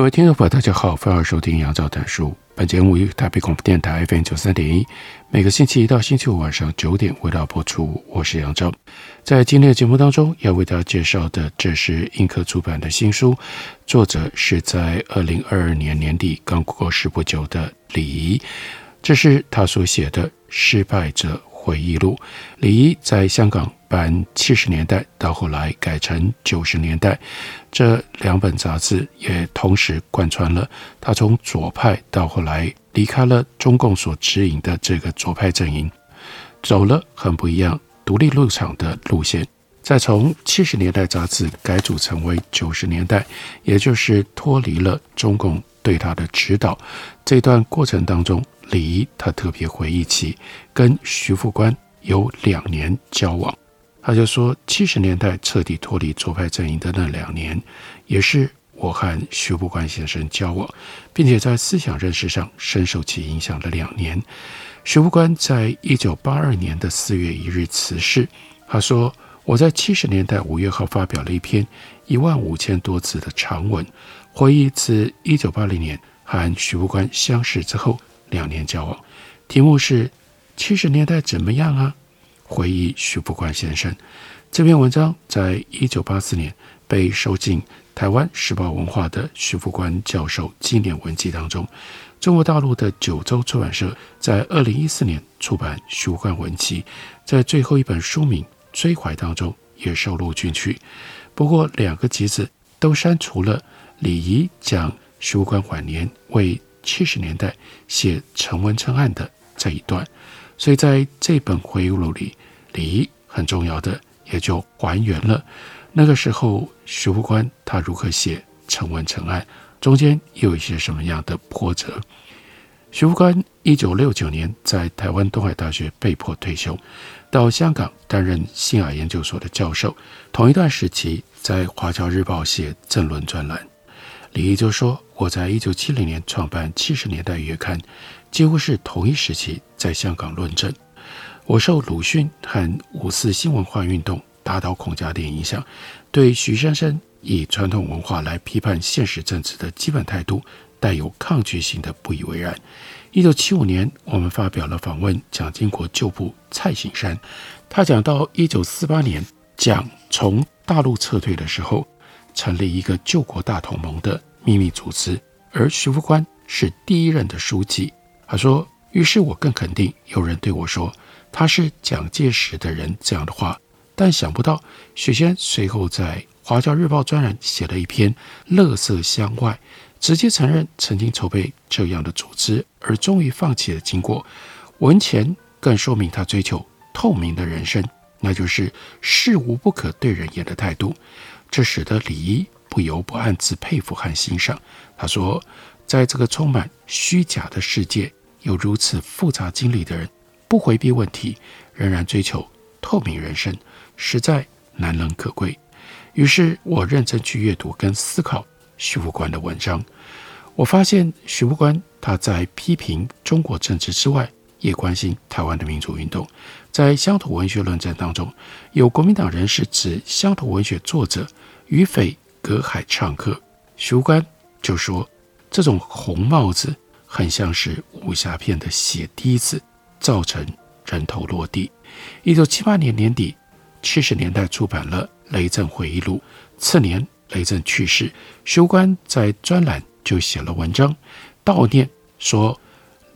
各位听众朋友，大家好，欢迎收听杨照谈书。本节目由台北广播电台 FM 九三点一，每个星期一到星期五晚上九点为大家播出。我是杨照，在今天的节目当中要为大家介绍的，这是印刻出版的新书，作者是在二零二二年年底刚过世不久的李怡，这是他所写的《失败者回忆录》。李怡在香港。版七十年代到后来改成九十年代，这两本杂志也同时贯穿了他从左派到后来离开了中共所指引的这个左派阵营，走了很不一样独立入场的路线。再从七十年代杂志改组成为九十年代，也就是脱离了中共对他的指导。这段过程当中，李怡他特别回忆起跟徐副官有两年交往。他就说，七十年代彻底脱离左派阵营的那两年，也是我和徐步观先生交往，并且在思想认识上深受其影响的两年。徐步观在一九八二年的四月一日辞世。他说：“我在七十年代五月号发表了一篇一万五千多字的长文，回忆自一九八零年和徐步观相识之后两年交往，题目是‘七十年代怎么样啊’。”回忆徐复观先生这篇文章，在一九八四年被收进台湾时报文化的徐复观教授纪念文集当中。中国大陆的九州出版社在二零一四年出版徐复观文集，在最后一本书名《追怀》当中也收录进去。不过，两个集子都删除了李怡讲徐复观晚年为七十年代写陈文成案的这一段。所以在这本回忆录里，李毅很重要的也就还原了那个时候徐复观他如何写陈文成案，中间又有一些什么样的波折。徐复观一九六九年在台湾东海大学被迫退休，到香港担任信雅研究所的教授。同一段时期，在《华侨日报》写政论专栏。李毅就说：“我在一九七零年创办《七十年代月刊》。”几乎是同一时期在香港论证。我受鲁迅和五四新文化运动打倒孔家店影响，对徐先生以传统文化来批判现实政治的基本态度带有抗拒性的不以为然。一九七五年，我们发表了访问蒋经国旧部蔡省山，他讲到一九四八年蒋从大陆撤退的时候，成立一个救国大同盟的秘密组织，而徐复观是第一任的书记。他说：“于是我更肯定有人对我说他是蒋介石的人这样的话，但想不到许仙随后在《华侨日报》专栏写了一篇《乐色箱外》，直接承认曾经筹备这样的组织，而终于放弃的经过。文前更说明他追求透明的人生，那就是事无不可对人言的态度。这使得李一不由不暗自佩服和欣赏。他说，在这个充满虚假的世界。”有如此复杂经历的人，不回避问题，仍然追求透明人生，实在难能可贵。于是我认真去阅读跟思考徐复观的文章。我发现徐复观他在批评中国政治之外，也关心台湾的民主运动。在乡土文学论战当中，有国民党人士指乡土文学作者与匪隔海唱和，徐复观就说这种红帽子。很像是武侠片的血滴子，造成人头落地。一九七八年年底，七十年代出版了《雷震回忆录》。次年，雷震去世，徐复观在专栏就写了文章悼念，说《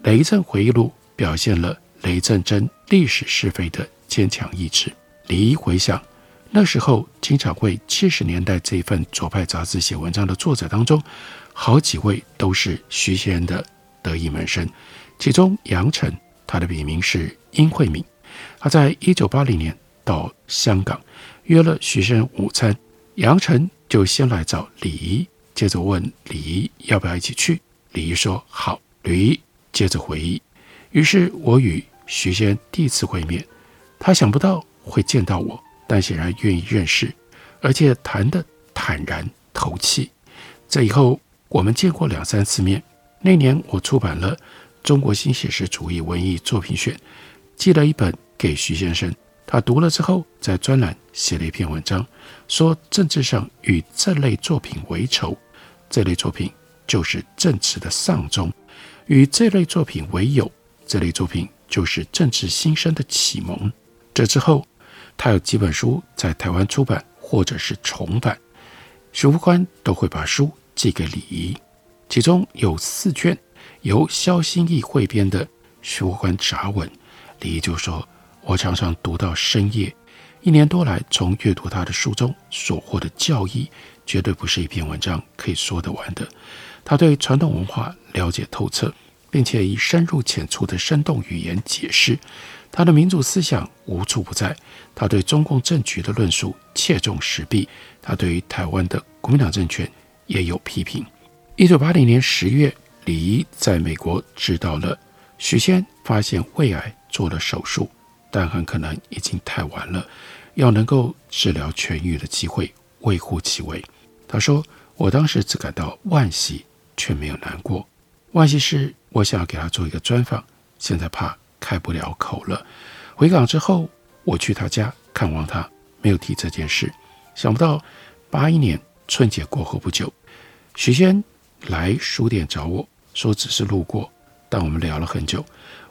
雷震回忆录》表现了雷震真历史是非的坚强意志。李一回想，那时候经常会七十年代这份左派杂志写文章的作者当中，好几位都是徐先生的。得意门生，其中杨晨，他的笔名是殷慧敏。他在一九八零年到香港，约了徐先生午餐。杨晨就先来找李仪，接着问李仪要不要一起去。李仪说好。李仪接着回忆，于是我与徐先生第一次会面，他想不到会见到我，但显然愿意认识，而且谈得坦然投契。这以后我们见过两三次面。那年我出版了《中国新写实主义文艺作品选》，寄了一本给徐先生。他读了之后，在专栏写了一篇文章，说政治上与这类作品为仇，这类作品就是政治的丧钟；与这类作品为友，这类作品就是政治新生的启蒙。这之后，他有几本书在台湾出版或者是重版，徐复观都会把书寄给李仪。其中有四卷由萧新义汇编的徐复观杂文，李仪就说：“我常常读到深夜，一年多来从阅读他的书中所获的教义，绝对不是一篇文章可以说得完的。他对传统文化了解透彻，并且以深入浅出的生动语言解释。他的民主思想无处不在。他对中共政局的论述切中时弊。他对于台湾的国民党政权也有批评。”一九八零年十月，李仪在美国知道了许仙发现胃癌，做了手术，但很可能已经太晚了，要能够治疗痊愈的机会微乎其微。他说：“我当时只感到惋惜，却没有难过。惋惜是我想要给他做一个专访，现在怕开不了口了。回港之后，我去他家看望他，没有提这件事。想不到八一年春节过后不久，许仙。”来书店找我说只是路过，但我们聊了很久。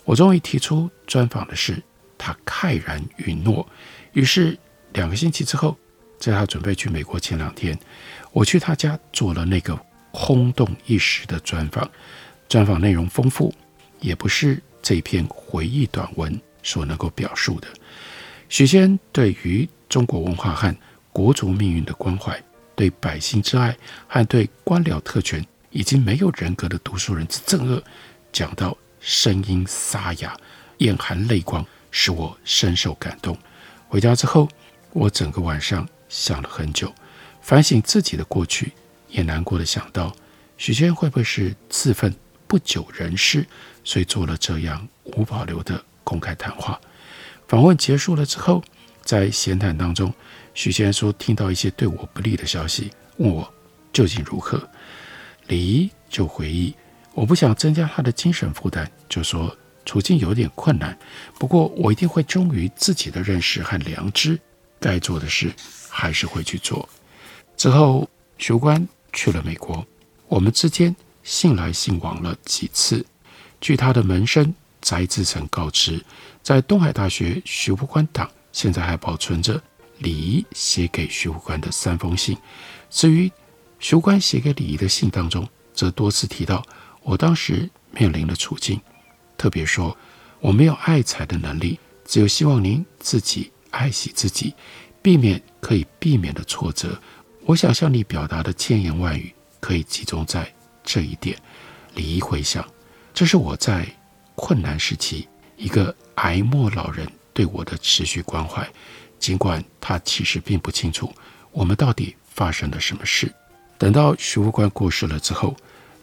我终于提出专访的事，他慨然允诺。于是两个星期之后，在他准备去美国前两天，我去他家做了那个轰动一时的专访。专访内容丰富，也不是这篇回忆短文所能够表述的。许仙对于中国文化和国族命运的关怀，对百姓之爱和对官僚特权。已经没有人格的读书人之憎恶，讲到声音沙哑，眼含泪光，使我深受感动。回家之后，我整个晚上想了很久，反省自己的过去，也难过的想到，许仙会不会是自愤不久人世，所以做了这样无保留的公开谈话。访问结束了之后，在闲谈当中，许仙说听到一些对我不利的消息，问我究竟如何。李仪就回忆，我不想增加他的精神负担，就说处境有点困难，不过我一定会忠于自己的认识和良知，该做的事还是会去做。之后，徐复观去了美国，我们之间信来信往了几次。据他的门生翟志成告知，在东海大学徐复观党现在还保存着李仪写给徐复观的三封信。至于徐官写给李仪的信当中，则多次提到我当时面临的处境，特别说我没有爱财的能力，只有希望您自己爱惜自己，避免可以避免的挫折。我想向你表达的千言万语，可以集中在这一点。李仪回想，这是我在困难时期一个癌末老人对我的持续关怀，尽管他其实并不清楚我们到底发生了什么事。等到徐副官过世了之后，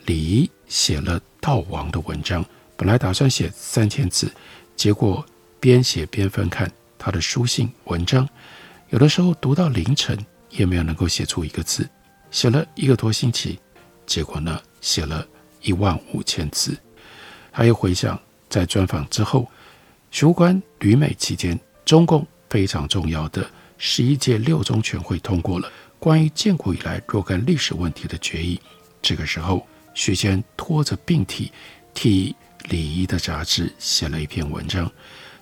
李仪写了悼亡的文章。本来打算写三千字，结果边写边翻看他的书信文章，有的时候读到凌晨也没有能够写出一个字。写了一个多星期，结果呢，写了一万五千字。他又回想，在专访之后，徐副官旅美期间，中共非常重要的十一届六中全会通过了。关于建国以来若干历史问题的决议，这个时候，徐先拖着病体，替李仪的杂志写了一篇文章，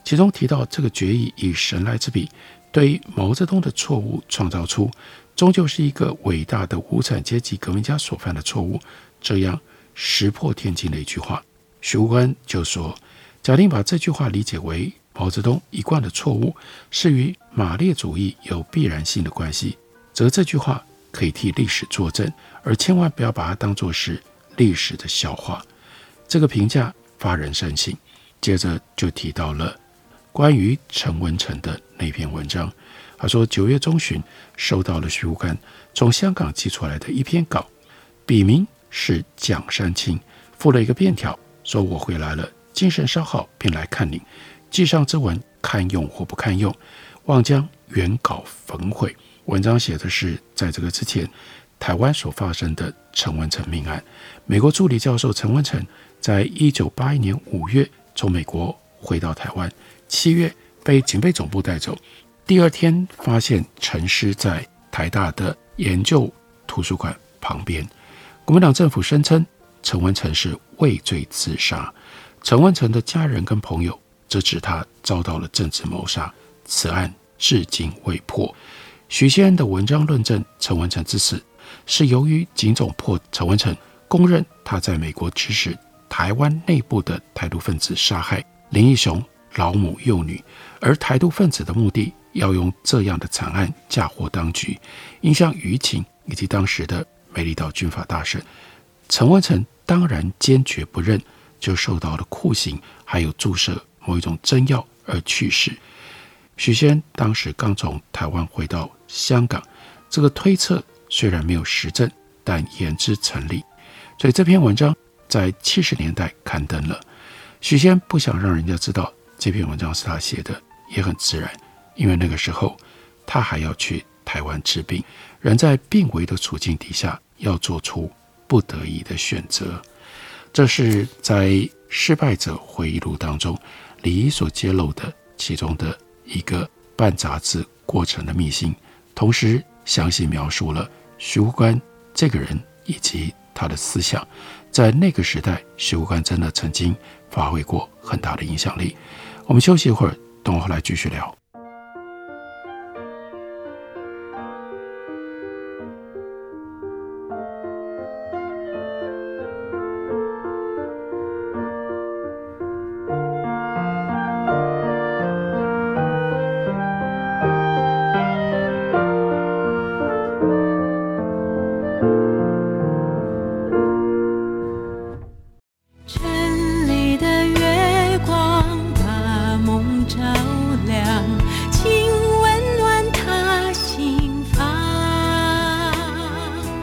其中提到这个决议以神来之笔，对于毛泽东的错误创造出，终究是一个伟大的无产阶级革命家所犯的错误，这样石破天惊的一句话。徐复观就说，假定把这句话理解为毛泽东一贯的错误，是与马列主义有必然性的关系。则这句话可以替历史作证，而千万不要把它当作是历史的笑话。这个评价发人深省。接着就提到了关于陈文成的那篇文章。他说，九月中旬收到了徐复观从香港寄出来的一篇稿，笔名是蒋山青，附了一个便条，说我回来了，精神稍好便来看您。寄上之文堪用或不堪用，望将原稿焚毁。文章写的是在这个之前，台湾所发生的陈文成命案。美国助理教授陈文成在一九八一年五月从美国回到台湾，七月被警备总部带走。第二天发现陈尸在台大的研究图书馆旁边。国民党政府声称陈文成是畏罪自杀，陈文成的家人跟朋友则指他遭到了政治谋杀。此案至今未破。许先恩的文章论证陈文成之死是由于警总破陈文成，公认他在美国指使台湾内部的台独分子杀害林义雄老母幼女，而台独分子的目的。要用这样的惨案嫁祸当局，影响舆情以及当时的美丽岛军阀大审。陈文成当然坚决不认，就受到了酷刑，还有注射某一种针药而去世。许仙当时刚从台湾回到香港，这个推测虽然没有实证，但言之成立。所以这篇文章在七十年代刊登了。许仙不想让人家知道这篇文章是他写的，也很自然。因为那个时候，他还要去台湾治病，人在病危的处境底下，要做出不得已的选择。这是在《失败者回忆录》当中，李一所揭露的其中的一个办杂志过程的秘辛，同时详细描述了徐复观这个人以及他的思想。在那个时代，徐复观真的曾经发挥过很大的影响力。我们休息一会儿，等我后来继续聊。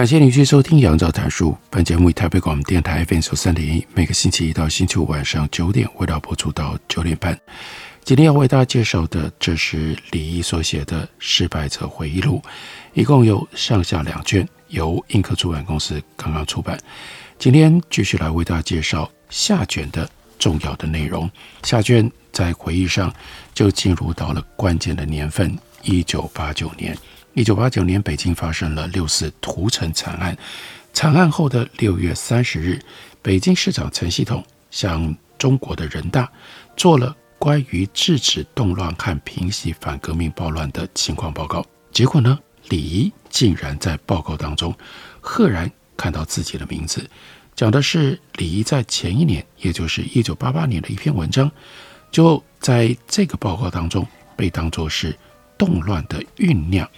感谢您继续收听《杨照谈书》。本节目以台北广播电台 FM 九三点一，每个星期一到星期五晚上九点为大家播出到九点半。今天要为大家介绍的，这是李毅所写的《失败者回忆录》，一共有上下两卷，由印刻出版公司刚刚出版。今天继续来为大家介绍下卷的重要的内容。下卷在回忆上就进入到了关键的年份——一九八九年。一九八九年，北京发生了六四屠城惨案。惨案后的六月三十日，北京市长陈希同向中国的人大做了关于制止动乱和平息反革命暴乱的情况报告。结果呢，李怡竟然在报告当中赫然看到自己的名字，讲的是李怡在前一年，也就是一九八八年的一篇文章，就在这个报告当中被当作是动乱的酝酿。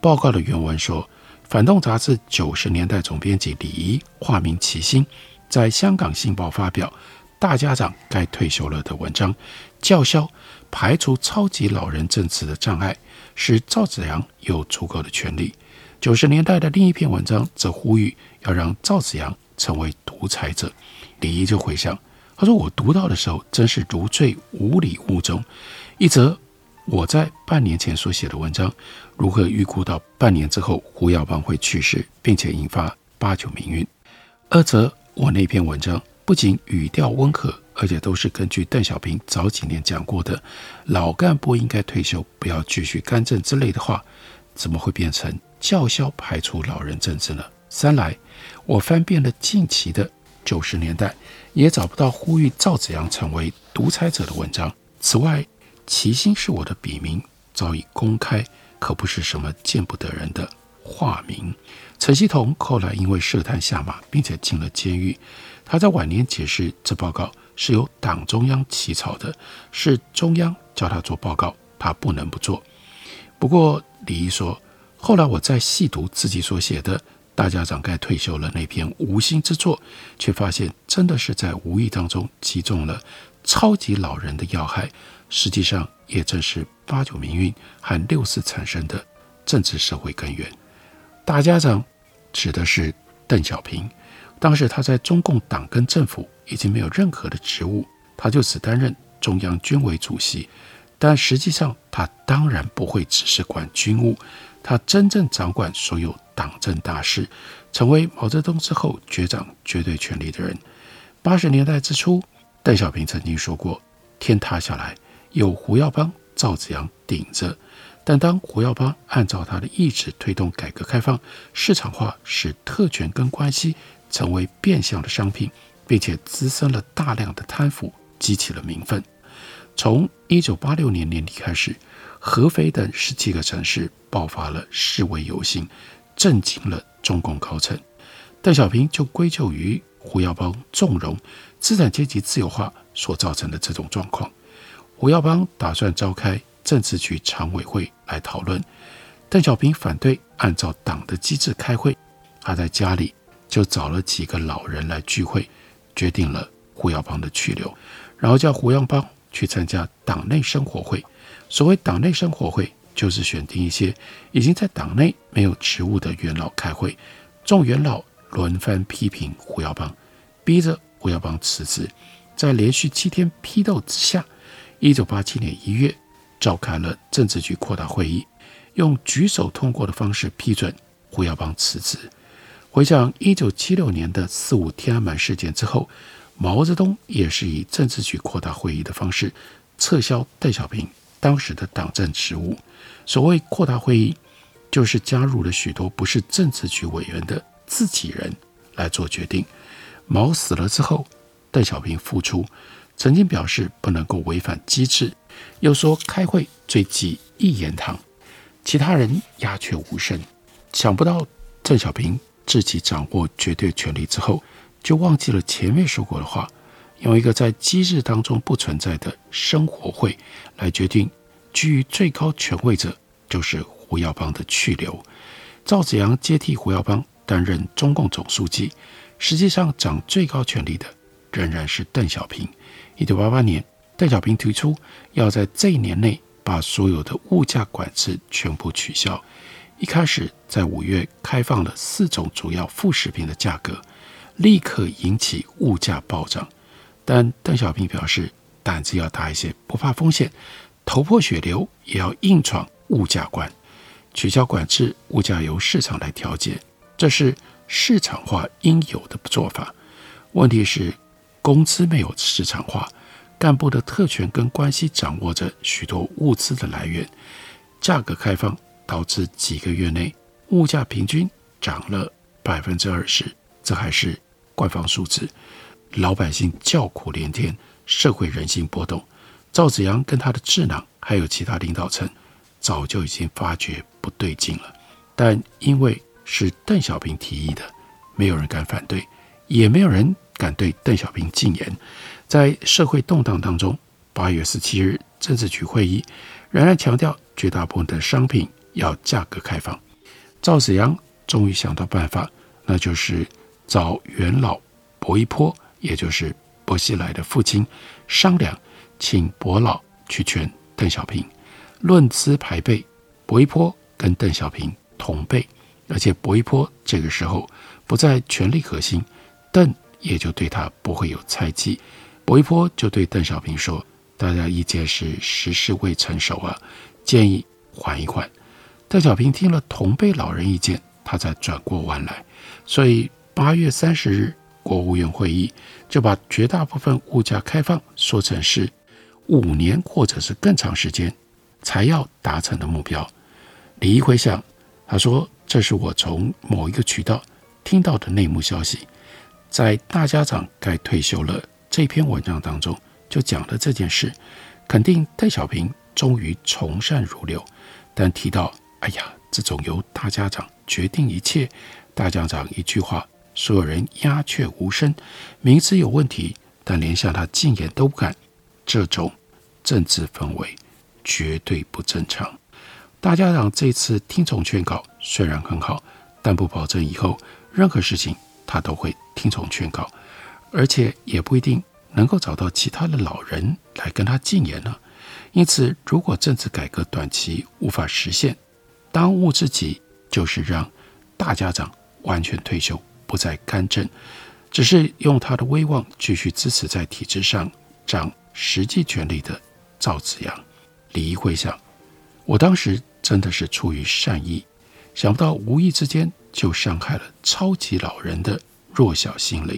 报告的原文说，《反动杂志》九十年代总编辑李怡化名齐心，在香港《信报》发表《大家长该退休了》的文章，叫嚣排除超级老人政治的障碍，使赵子阳有足够的权利。九十年代的另一篇文章则呼吁要让赵子阳成为独裁者。李仪就回想，他说：“我读到的时候真是如坠五里雾中。一则我在半年前所写的文章，如何预估到半年之后胡耀邦会去世，并且引发八九民运；二则我那篇文章不仅语调温和，而且都是根据邓小平早几年讲过的‘老干部应该退休，不要继续干政’之类的话，怎么会变成叫嚣排除老人政治呢？三来，我翻遍了近期的。”九十年代也找不到呼吁赵紫阳成为独裁者的文章。此外，齐心是我的笔名，早已公开，可不是什么见不得人的化名。陈希同后来因为涉贪下马，并且进了监狱。他在晚年解释，这报告是由党中央起草的，是中央叫他做报告，他不能不做。不过李毅说，后来我再细读自己所写的。大家长该退休了。那篇无心之作，却发现真的是在无意当中击中了超级老人的要害。实际上，也正是八九民运和六四产生的政治社会根源。大家长指的是邓小平，当时他在中共党跟政府已经没有任何的职务，他就只担任中央军委主席。但实际上，他当然不会只是管军务，他真正掌管所有。党政大事，成为毛泽东之后执掌绝对权力的人。八十年代之初，邓小平曾经说过：“天塌下来，有胡耀邦、赵紫阳顶着。”但当胡耀邦按照他的意志推动改革开放、市场化，使特权跟关系成为变相的商品，并且滋生了大量的贪腐，激起了民愤。从一九八六年年底开始，合肥等十七个城市爆发了示威游行。震惊了中共高层，邓小平就归咎于胡耀邦纵容资产阶级自由化所造成的这种状况。胡耀邦打算召开政治局常委会来讨论，邓小平反对按照党的机制开会，他在家里就找了几个老人来聚会，决定了胡耀邦的去留，然后叫胡耀邦去参加党内生活会。所谓党内生活会。就是选定一些已经在党内没有职务的元老开会，众元老轮番批评胡耀邦，逼着胡耀邦辞职。在连续七天批斗之下，一九八七年一月召开了政治局扩大会议，用举手通过的方式批准胡耀邦辞职。回想一九七六年的四五天安门事件之后，毛泽东也是以政治局扩大会议的方式撤销邓小平当时的党政职务。所谓扩大会议，就是加入了许多不是政治局委员的自己人来做决定。毛死了之后，邓小平复出，曾经表示不能够违反机制，又说开会最忌一言堂，其他人鸦雀无声。想不到邓小平自己掌握绝对权力之后，就忘记了前面说过的话，用一个在机制当中不存在的生活会来决定。居于最高权位者就是胡耀邦的去留，赵紫阳接替胡耀邦担任中共总书记，实际上掌最高权力的仍然是邓小平。一九八八年，邓小平提出要在这一年内把所有的物价管制全部取消。一开始在五月开放了四种主要副食品的价格，立刻引起物价暴涨。但邓小平表示胆子要大一些，不怕风险。头破血流也要硬闯物价关，取消管制，物价由市场来调节，这是市场化应有的做法。问题是，工资没有市场化，干部的特权跟关系掌握着许多物资的来源，价格开放导致几个月内物价平均涨了百分之二十，这还是官方数字，老百姓叫苦连天，社会人心波动。赵紫阳跟他的智囊，还有其他领导层，早就已经发觉不对劲了。但因为是邓小平提议的，没有人敢反对，也没有人敢对邓小平进言。在社会动荡当中，八月十七日政治局会议仍然强调，绝大部分的商品要价格开放。赵紫阳终于想到办法，那就是找元老薄一波，也就是薄熙来的父亲商量，请薄老去劝邓小平。论资排辈，薄一波跟邓小平同辈，而且薄一波这个时候不在权力核心，邓也就对他不会有猜忌。薄一波就对邓小平说：“大家意见是时势未成熟啊，建议缓一缓。”邓小平听了同辈老人意见，他才转过弯来。所以八月三十日，国务院会议就把绝大部分物价开放说成是五年或者是更长时间。才要达成的目标。李一回想，他说：“这是我从某一个渠道听到的内幕消息，在大家长该退休了这篇文章当中就讲了这件事，肯定邓小平终于从善如流。但提到，哎呀，这种由大家长决定一切，大家长一句话，所有人鸦雀无声，明知有问题，但连向他进言都不敢，这种政治氛围。”绝对不正常。大家长这次听从劝告虽然很好，但不保证以后任何事情他都会听从劝告，而且也不一定能够找到其他的老人来跟他进言呢。因此，如果政治改革短期无法实现，当务之急就是让大家长完全退休，不再干政，只是用他的威望继续支持在体制上掌实际权力的赵紫阳。李一会想，我当时真的是出于善意，想不到无意之间就伤害了超级老人的弱小心灵。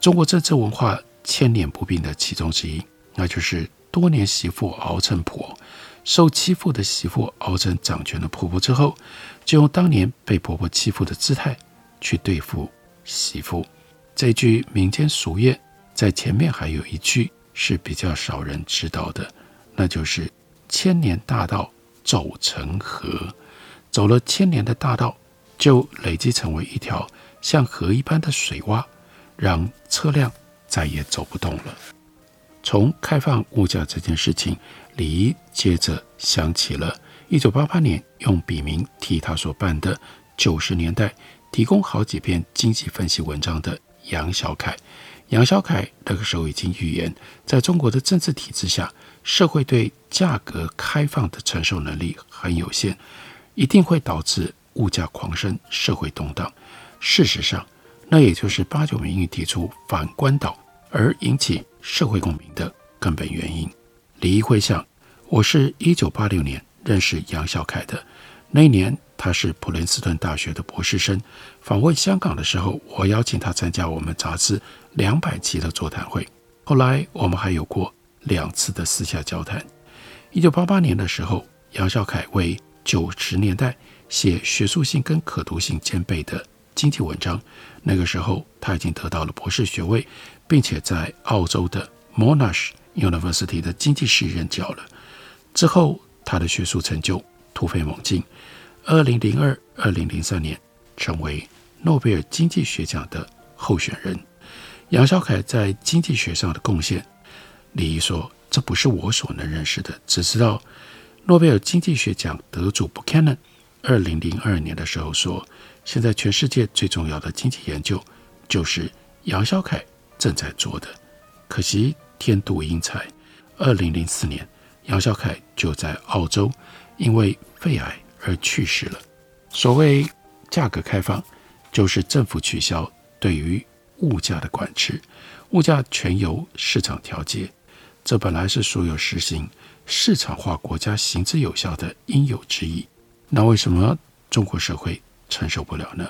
中国政治文化千年不变的其中之一，那就是多年媳妇熬成婆，受欺负的媳妇熬成掌权的婆婆之后，就用当年被婆婆欺负的姿态去对付媳妇。这句民间俗谚在前面还有一句是比较少人知道的。那就是千年大道走成河，走了千年的大道，就累积成为一条像河一般的水洼，让车辆再也走不动了。从开放物价这件事情，李怡接着想起了1988年用笔名替他所办的九十年代提供好几篇经济分析文章的杨小凯。杨小凯那个时候已经预言，在中国的政治体制下，社会对价格开放的承受能力很有限，一定会导致物价狂升、社会动荡。事实上，那也就是八九民运提出反关岛而引起社会共鸣的根本原因。李一辉想，我是一九八六年认识杨小凯的，那一年他是普林斯顿大学的博士生，访问香港的时候，我邀请他参加我们杂志两百期的座谈会。后来我们还有过。两次的私下交谈。一九八八年的时候，杨小凯为九十年代写学术性跟可读性兼备的经济文章。那个时候，他已经得到了博士学位，并且在澳洲的 Monash University 的经济系任教了。之后，他的学术成就突飞猛进。二零零二、二零零三年，成为诺贝尔经济学奖的候选人。杨小凯在经济学上的贡献。李毅说：“这不是我所能认识的，只知道诺贝尔经济学奖得主 Buchanan，二零零二年的时候说，现在全世界最重要的经济研究就是杨小凯正在做的。可惜天妒英才，二零零四年杨小凯就在澳洲因为肺癌而去世了。所谓价格开放，就是政府取消对于物价的管制，物价全由市场调节。”这本来是所有实行市场化国家行之有效的应有之义，那为什么中国社会承受不了呢？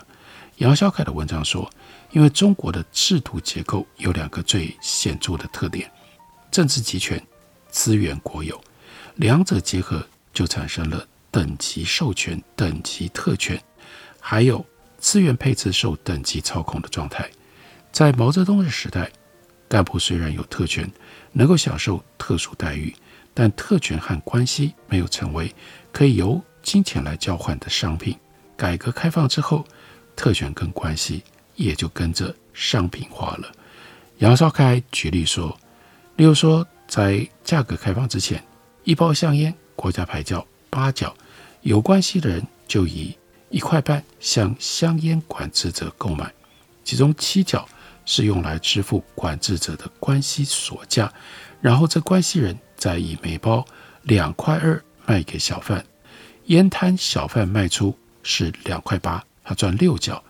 杨小凯的文章说，因为中国的制度结构有两个最显著的特点：政治集权、资源国有，两者结合就产生了等级授权、等级特权，还有资源配置受等级操控的状态。在毛泽东的时代，干部虽然有特权。能够享受特殊待遇，但特权和关系没有成为可以由金钱来交换的商品。改革开放之后，特权跟关系也就跟着商品化了。杨绍开举例说，例如说，在价格开放之前，一包香烟国家牌叫八角，有关系的人就以一块半向香烟管制者购买，其中七角是用来支付管制者的关系所价，然后这关系人再以每包两块二卖给小贩。烟摊小贩卖出是两块八，他赚六角。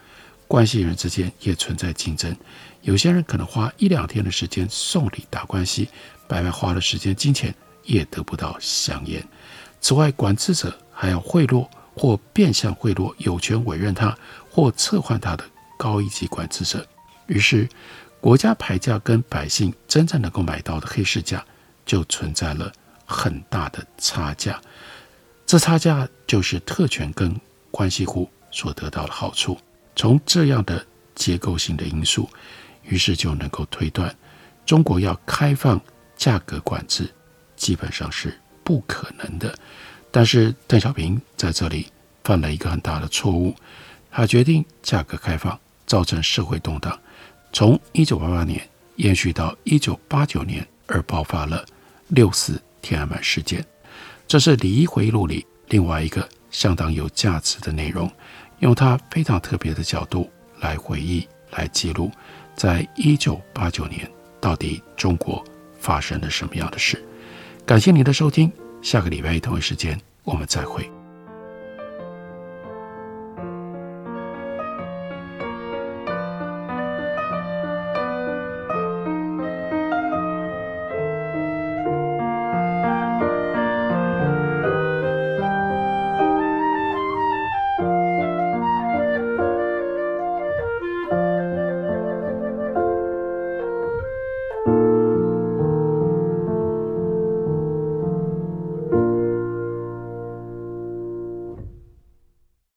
关系人之间也存在竞争，有些人可能花一两天的时间送礼打关系，白白花了时间金钱，也得不到香烟。此外，管制者还要贿赂或变相贿赂有权委任他或撤换他的高一级管制者。于是，国家牌价跟百姓真正能够买到的黑市价就存在了很大的差价。这差价就是特权跟关系户所得到的好处。从这样的结构性的因素，于是就能够推断，中国要开放价格管制，基本上是不可能的。但是邓小平在这里犯了一个很大的错误，他决定价格开放，造成社会动荡，从一九八八年延续到一九八九年，而爆发了六四天安门事件。这是李仪回忆录里另外一个相当有价值的内容，用他非常特别的角度来回忆、来记录，在一九八九年到底中国发生了什么样的事。感谢您的收听，下个礼拜一同一时间我们再会。